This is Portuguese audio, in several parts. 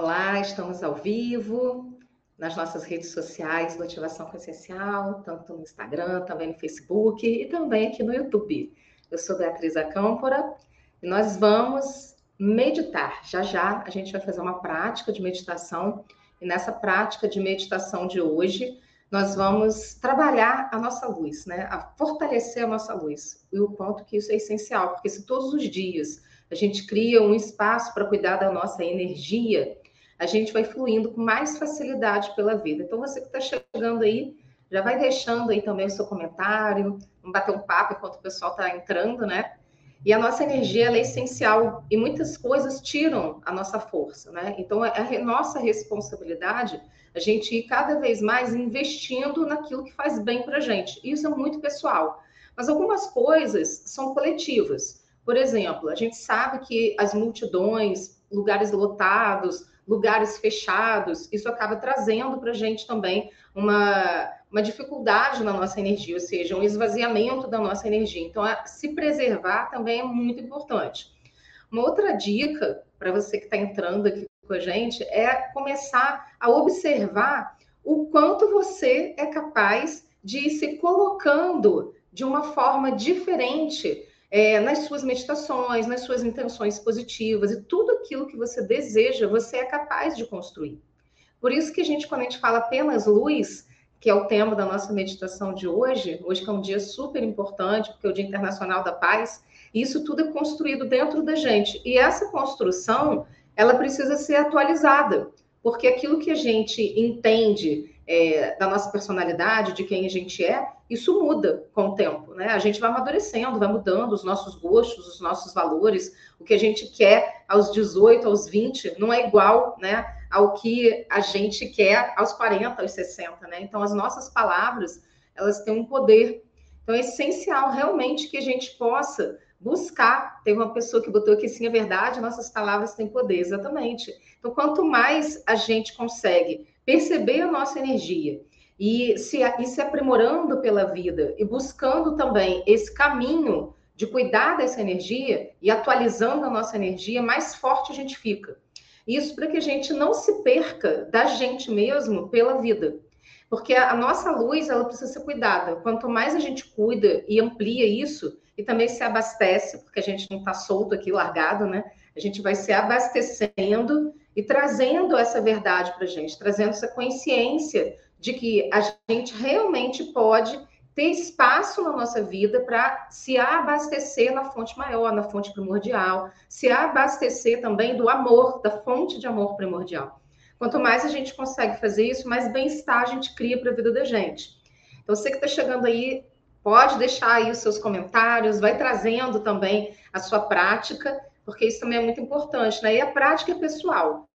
Olá, estamos ao vivo nas nossas redes sociais do Ativação Consciencial, tanto no Instagram, também no Facebook e também aqui no YouTube. Eu sou Beatriz Acâmpora e nós vamos meditar. Já já a gente vai fazer uma prática de meditação e nessa prática de meditação de hoje nós vamos trabalhar a nossa luz, né? A fortalecer a nossa luz. E o quanto que isso é essencial, porque se todos os dias a gente cria um espaço para cuidar da nossa energia, a gente vai fluindo com mais facilidade pela vida. Então, você que está chegando aí, já vai deixando aí também o seu comentário, vamos bater um papo enquanto o pessoal está entrando, né? E a nossa energia é essencial e muitas coisas tiram a nossa força, né? Então, é a nossa responsabilidade a gente ir cada vez mais investindo naquilo que faz bem para a gente. Isso é muito pessoal. Mas algumas coisas são coletivas. Por exemplo, a gente sabe que as multidões, lugares lotados, lugares fechados, isso acaba trazendo para a gente também uma, uma dificuldade na nossa energia, ou seja, um esvaziamento da nossa energia. Então, se preservar também é muito importante. Uma outra dica para você que está entrando aqui com a gente é começar a observar o quanto você é capaz de ir se colocando de uma forma diferente é, nas suas meditações, nas suas intenções positivas e tudo aquilo que você deseja, você é capaz de construir. Por isso que a gente, quando a gente fala apenas luz, que é o tema da nossa meditação de hoje, hoje que é um dia super importante, porque é o Dia Internacional da Paz, isso tudo é construído dentro da gente. E essa construção, ela precisa ser atualizada, porque aquilo que a gente entende é, da nossa personalidade, de quem a gente é, isso muda com o tempo, né? A gente vai amadurecendo, vai mudando os nossos gostos, os nossos valores, o que a gente quer aos 18, aos 20, não é igual, né, ao que a gente quer aos 40, aos 60, né? Então, as nossas palavras, elas têm um poder. Então, é essencial realmente que a gente possa buscar. Teve uma pessoa que botou aqui, sim, é verdade, nossas palavras têm poder, exatamente. Então, quanto mais a gente consegue perceber a nossa energia e se, e se aprimorando pela vida e buscando também esse caminho de cuidar dessa energia e atualizando a nossa energia, mais forte a gente fica. Isso para que a gente não se perca da gente mesmo pela vida. Porque a, a nossa luz, ela precisa ser cuidada. Quanto mais a gente cuida e amplia isso, e também se abastece, porque a gente não está solto aqui, largado, né? A gente vai se abastecendo e trazendo essa verdade para a gente, trazendo essa consciência de que a gente realmente pode ter espaço na nossa vida para se abastecer na fonte maior, na fonte primordial, se abastecer também do amor, da fonte de amor primordial. Quanto mais a gente consegue fazer isso, mais bem-estar a gente cria para a vida da gente. Então, você que está chegando aí, pode deixar aí os seus comentários, vai trazendo também a sua prática, porque isso também é muito importante, né? E a prática é pessoal.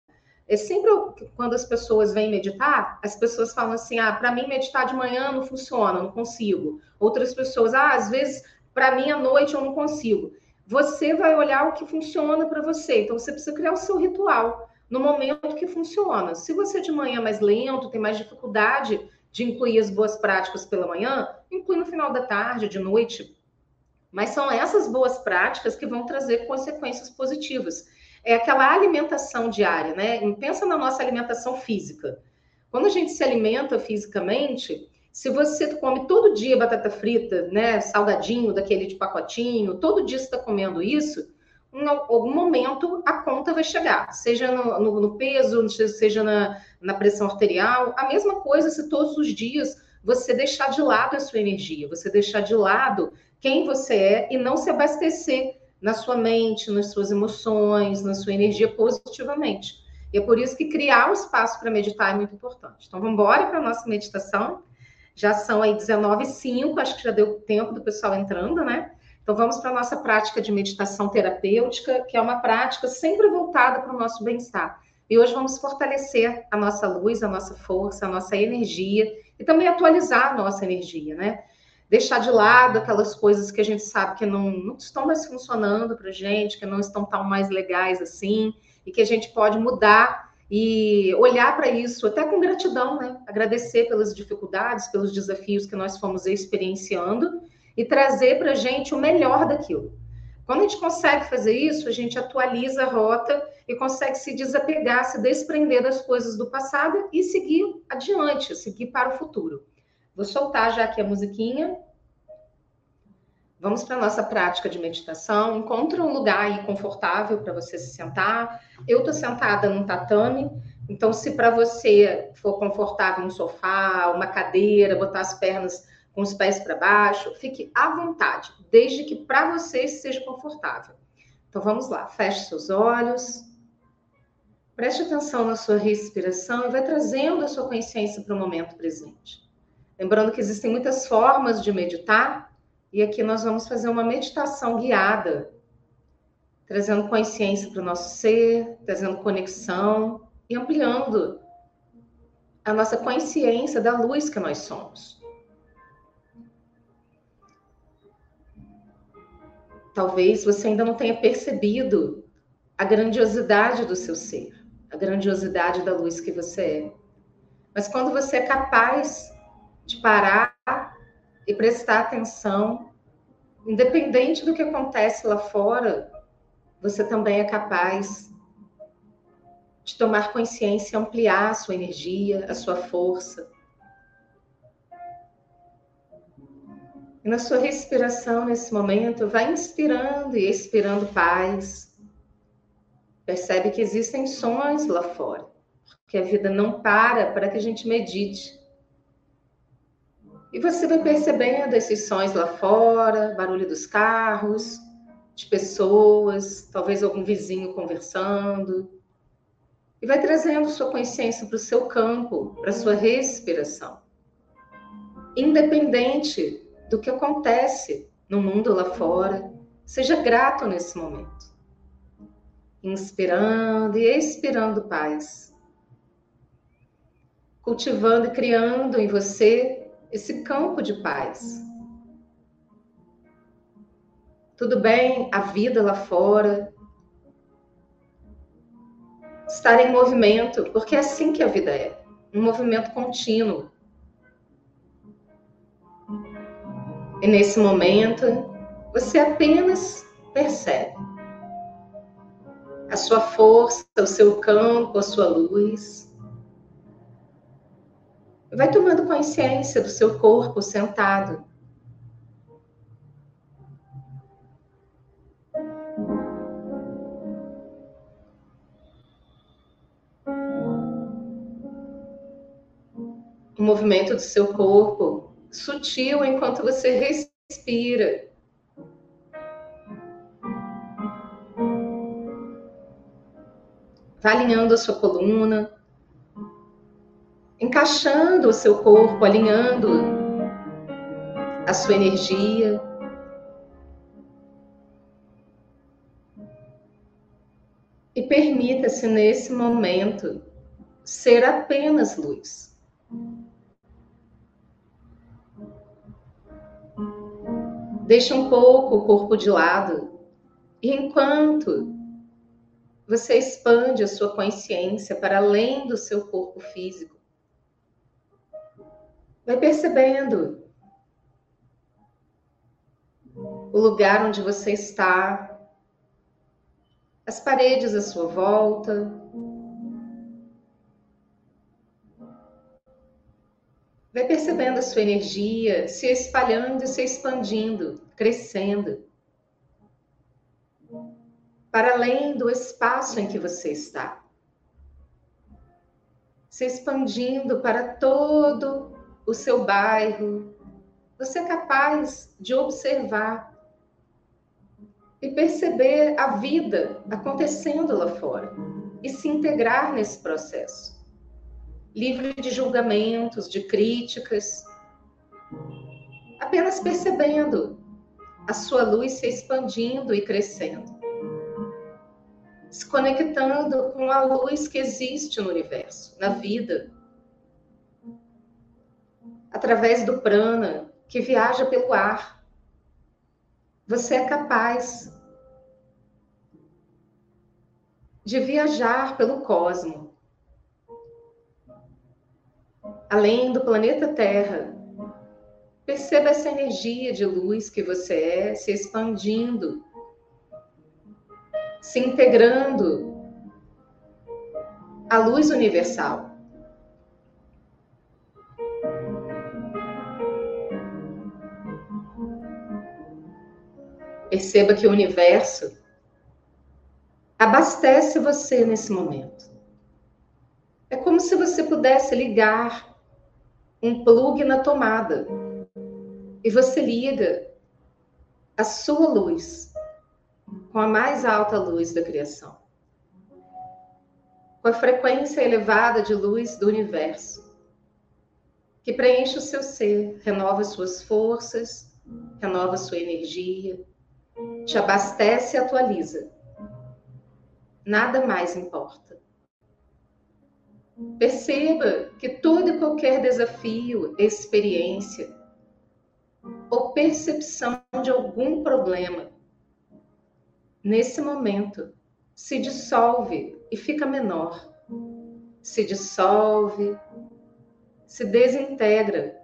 É sempre quando as pessoas vêm meditar, as pessoas falam assim: ah, para mim meditar de manhã não funciona, não consigo. Outras pessoas, ah, às vezes para mim à noite eu não consigo. Você vai olhar o que funciona para você. Então você precisa criar o seu ritual no momento que funciona. Se você de manhã é mais lento, tem mais dificuldade de incluir as boas práticas pela manhã, inclui no final da tarde, de noite. Mas são essas boas práticas que vão trazer consequências positivas é aquela alimentação diária, né? Pensa na nossa alimentação física. Quando a gente se alimenta fisicamente, se você come todo dia batata frita, né, salgadinho daquele de pacotinho, todo dia está comendo isso, em algum momento a conta vai chegar, seja no, no, no peso, seja na, na pressão arterial. A mesma coisa se todos os dias você deixar de lado a sua energia, você deixar de lado quem você é e não se abastecer na sua mente, nas suas emoções, na sua energia positivamente. E é por isso que criar um espaço para meditar é muito importante. Então, vamos embora para a nossa meditação. Já são aí 19 h acho que já deu tempo do pessoal entrando, né? Então, vamos para a nossa prática de meditação terapêutica, que é uma prática sempre voltada para o nosso bem-estar. E hoje vamos fortalecer a nossa luz, a nossa força, a nossa energia e também atualizar a nossa energia, né? Deixar de lado aquelas coisas que a gente sabe que não, não estão mais funcionando para gente, que não estão tão mais legais assim, e que a gente pode mudar e olhar para isso até com gratidão, né? Agradecer pelas dificuldades, pelos desafios que nós fomos experienciando e trazer para a gente o melhor daquilo. Quando a gente consegue fazer isso, a gente atualiza a rota e consegue se desapegar, se desprender das coisas do passado e seguir adiante, seguir para o futuro. Vou soltar já aqui a musiquinha. Vamos para a nossa prática de meditação. Encontra um lugar aí confortável para você se sentar. Eu estou sentada num tatame, então se para você for confortável um sofá, uma cadeira, botar as pernas com os pés para baixo, fique à vontade, desde que para você seja confortável. Então vamos lá, feche seus olhos. Preste atenção na sua respiração e vai trazendo a sua consciência para o momento presente. Lembrando que existem muitas formas de meditar, e aqui nós vamos fazer uma meditação guiada, trazendo consciência para o nosso ser, trazendo conexão e ampliando a nossa consciência da luz que nós somos. Talvez você ainda não tenha percebido a grandiosidade do seu ser, a grandiosidade da luz que você é. Mas quando você é capaz de parar e prestar atenção, independente do que acontece lá fora, você também é capaz de tomar consciência ampliar a sua energia, a sua força. E na sua respiração, nesse momento, vai inspirando e expirando paz. Percebe que existem sons lá fora, que a vida não para para que a gente medite. E você vai percebendo esses sons lá fora, barulho dos carros, de pessoas, talvez algum vizinho conversando. E vai trazendo sua consciência para o seu campo, para sua respiração. Independente do que acontece no mundo lá fora. Seja grato nesse momento. Inspirando e expirando paz. Cultivando e criando em você esse campo de paz. Tudo bem, a vida lá fora. Estar em movimento, porque é assim que a vida é um movimento contínuo. E nesse momento, você apenas percebe a sua força, o seu campo, a sua luz. Vai tomando consciência do seu corpo sentado. O movimento do seu corpo sutil enquanto você respira. Vá alinhando a sua coluna, encaixando o seu corpo, alinhando a sua energia. E permita-se nesse momento ser apenas luz. Deixa um pouco o corpo de lado. E enquanto você expande a sua consciência para além do seu corpo físico, vai percebendo o lugar onde você está, as paredes à sua volta, Vai percebendo a sua energia se espalhando e se expandindo, crescendo. Para além do espaço em que você está. Se expandindo para todo o seu bairro. Você é capaz de observar e perceber a vida acontecendo lá fora e se integrar nesse processo livre de julgamentos, de críticas, apenas percebendo a sua luz se expandindo e crescendo, se conectando com a luz que existe no universo, na vida, através do prana que viaja pelo ar. Você é capaz de viajar pelo cosmos além do planeta Terra. Perceba essa energia de luz que você é se expandindo se integrando à luz universal. Perceba que o universo abastece você nesse momento. É como se você pudesse ligar um plug na tomada e você liga a sua luz com a mais alta luz da criação, com a frequência elevada de luz do universo, que preenche o seu ser, renova suas forças, renova sua energia, te abastece e atualiza. Nada mais importa. Perceba que todo e qualquer desafio, experiência ou percepção de algum problema, nesse momento, se dissolve e fica menor. Se dissolve, se desintegra.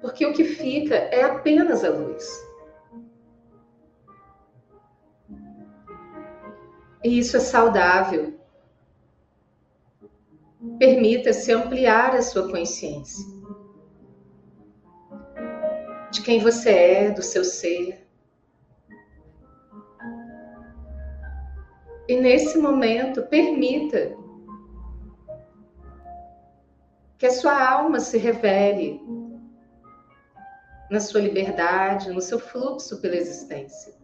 Porque o que fica é apenas a luz. E isso é saudável Permita-se ampliar a sua consciência de quem você é, do seu ser. E nesse momento, permita que a sua alma se revele na sua liberdade, no seu fluxo pela existência.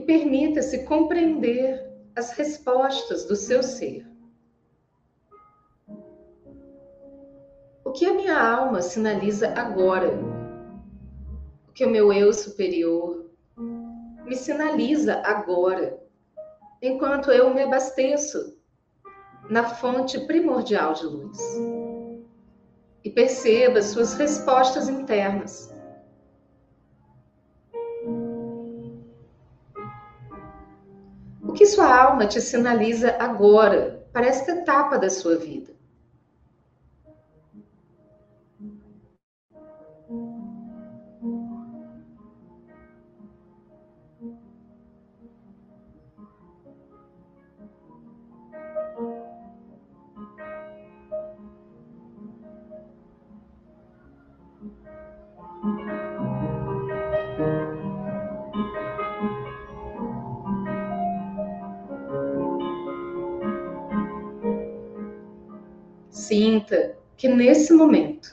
E permita-se compreender as respostas do seu ser. O que a minha alma sinaliza agora? O que o meu eu superior me sinaliza agora, enquanto eu me abasteço na fonte primordial de luz? E perceba suas respostas internas. Alma te sinaliza agora para esta etapa da sua vida? Sinta que nesse momento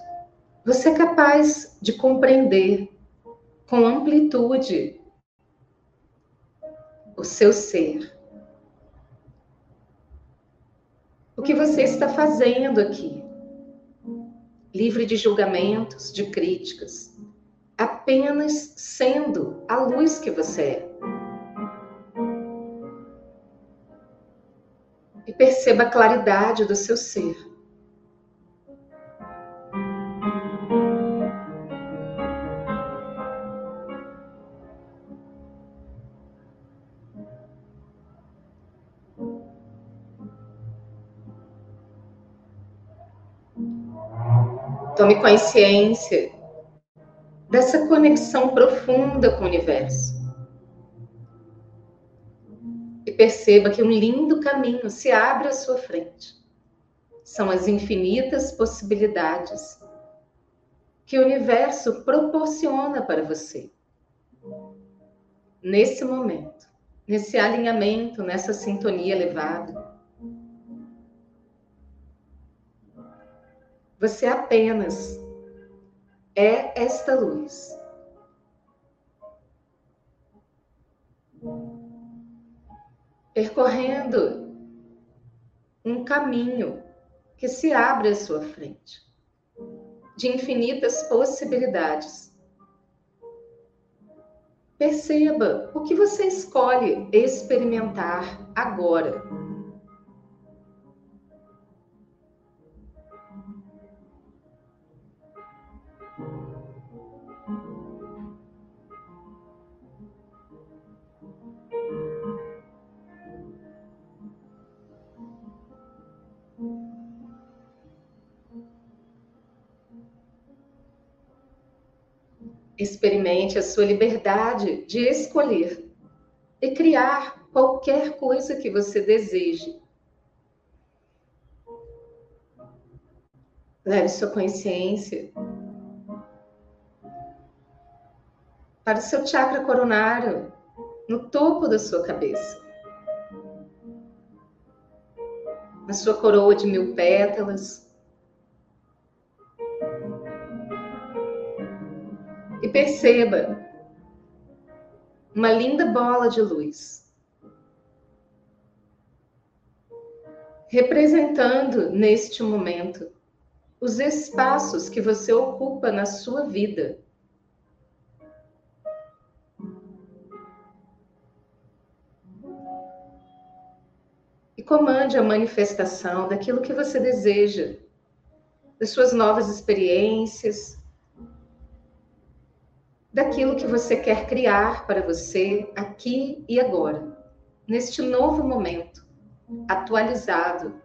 você é capaz de compreender com amplitude o seu ser. O que você está fazendo aqui? Livre de julgamentos, de críticas, apenas sendo a luz que você é. E perceba a claridade do seu ser. Tome consciência dessa conexão profunda com o universo. E perceba que um lindo caminho se abre à sua frente. São as infinitas possibilidades que o universo proporciona para você. Nesse momento, nesse alinhamento, nessa sintonia elevada, Você apenas é esta luz. Percorrendo um caminho que se abre à sua frente, de infinitas possibilidades. Perceba o que você escolhe experimentar agora. A sua liberdade de escolher e criar qualquer coisa que você deseje. Leve sua consciência para o seu chakra coronário, no topo da sua cabeça. Na sua coroa de mil pétalas. E perceba uma linda bola de luz. Representando neste momento os espaços que você ocupa na sua vida. E comande a manifestação daquilo que você deseja, das suas novas experiências, daquilo que você quer criar para você aqui e agora, neste novo momento, atualizado,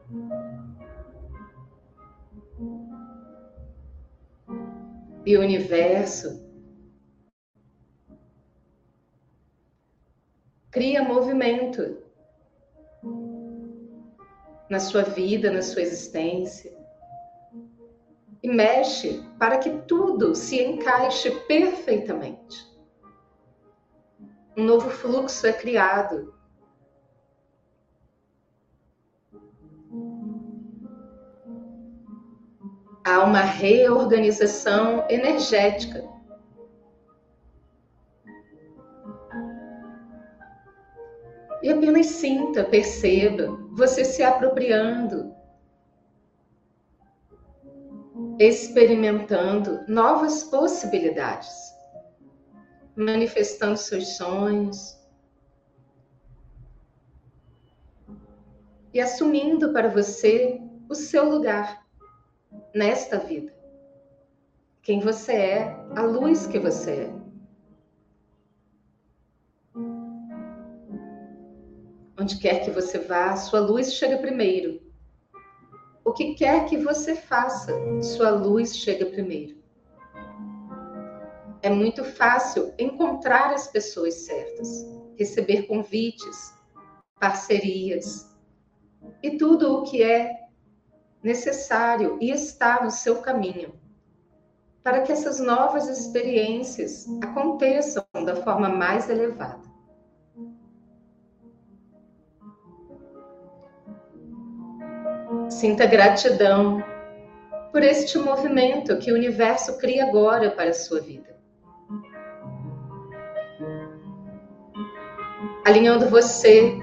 e o universo cria movimento na sua vida, na sua existência. E mexe para que tudo se encaixe perfeitamente. Um novo fluxo é criado há uma reorganização energética. E apenas sinta, perceba você se apropriando, experimentando novas possibilidades, manifestando seus sonhos e assumindo para você o seu lugar nesta vida. Quem você é, a luz que você é. Onde quer que você vá, sua luz chega primeiro. O que quer que você faça, sua luz chega primeiro. É muito fácil encontrar as pessoas certas, receber convites, parcerias e tudo o que é necessário e está no seu caminho, para que essas novas experiências aconteçam da forma mais elevada. Sinta gratidão por este movimento que o universo cria agora para a sua vida. Alinhando você,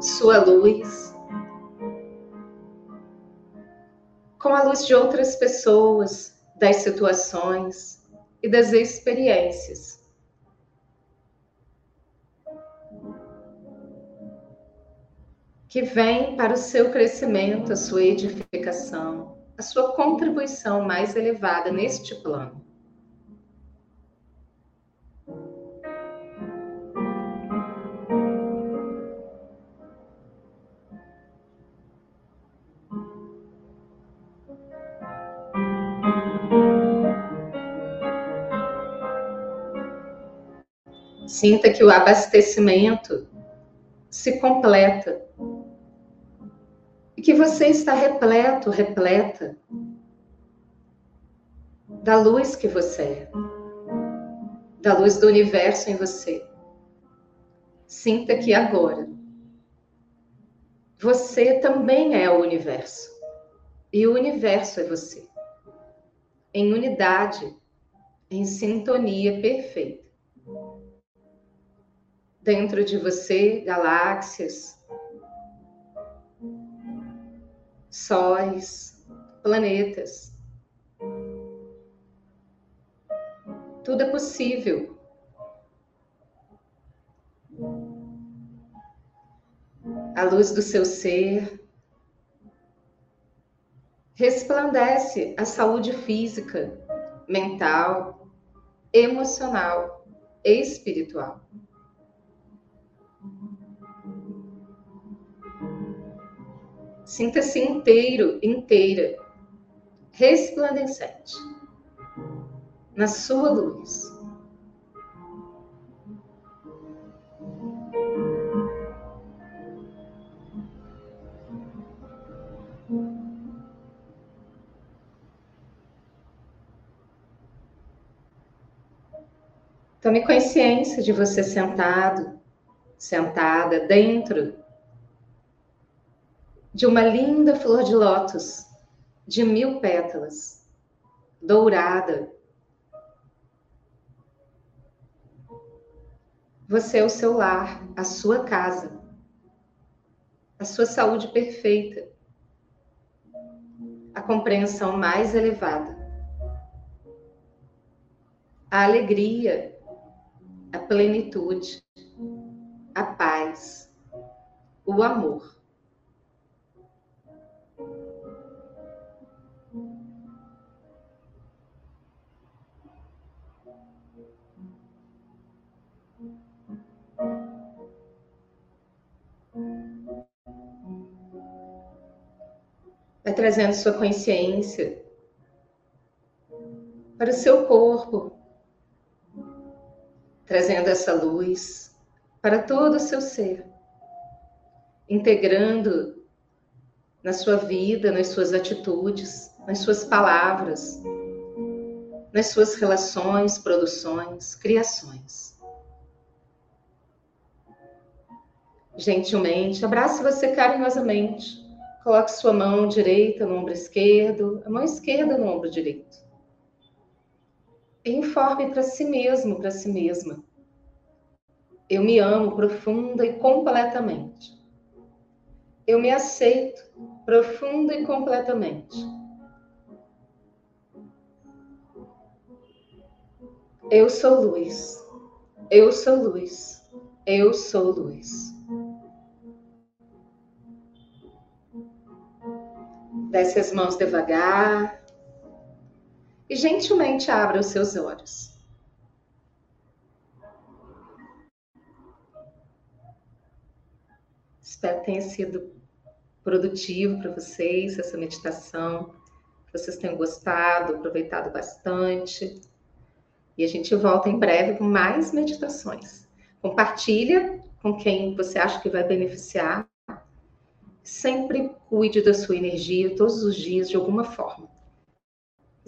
sua luz, com a luz de outras pessoas, das situações e das experiências. Que vem para o seu crescimento, a sua edificação, a sua contribuição mais elevada neste plano. Sinta que o abastecimento se completa que você está repleto, repleta da luz que você é, da luz do universo em você. Sinta que agora você também é o universo e o universo é você, em unidade, em sintonia perfeita dentro de você galáxias, sóis, planetas. Tudo é possível. A luz do seu ser resplandece a saúde física, mental, emocional e espiritual. Sinta-se inteiro, inteira, resplandecente. na sua luz. Tome consciência de você sentado, sentada dentro de uma linda flor de lótus de mil pétalas, dourada. Você é o seu lar, a sua casa, a sua saúde perfeita, a compreensão mais elevada, a alegria a plenitude, a paz, o amor. Trazendo sua consciência para o seu corpo, trazendo essa luz para todo o seu ser, integrando na sua vida, nas suas atitudes, nas suas palavras, nas suas relações, produções, criações. Gentilmente, abrace você carinhosamente. Coloque sua mão direita no ombro esquerdo, a mão esquerda no ombro direito informe para si mesmo, para si mesma. Eu me amo profunda e completamente. Eu me aceito profunda e completamente. Eu sou luz. Eu sou luz. Eu sou luz. Desce as mãos devagar, e gentilmente abra os seus olhos. Espero que tenha sido produtivo para vocês essa meditação, que vocês tenham gostado, aproveitado bastante. E a gente volta em breve com mais meditações. Compartilha com quem você acha que vai beneficiar. Sempre cuide da sua energia todos os dias de alguma forma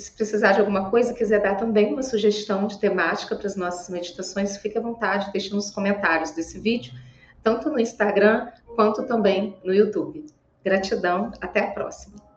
se precisar de alguma coisa, quiser dar também uma sugestão de temática para as nossas meditações, fique à vontade, deixe nos comentários desse vídeo, tanto no Instagram quanto também no YouTube. Gratidão, até a próxima.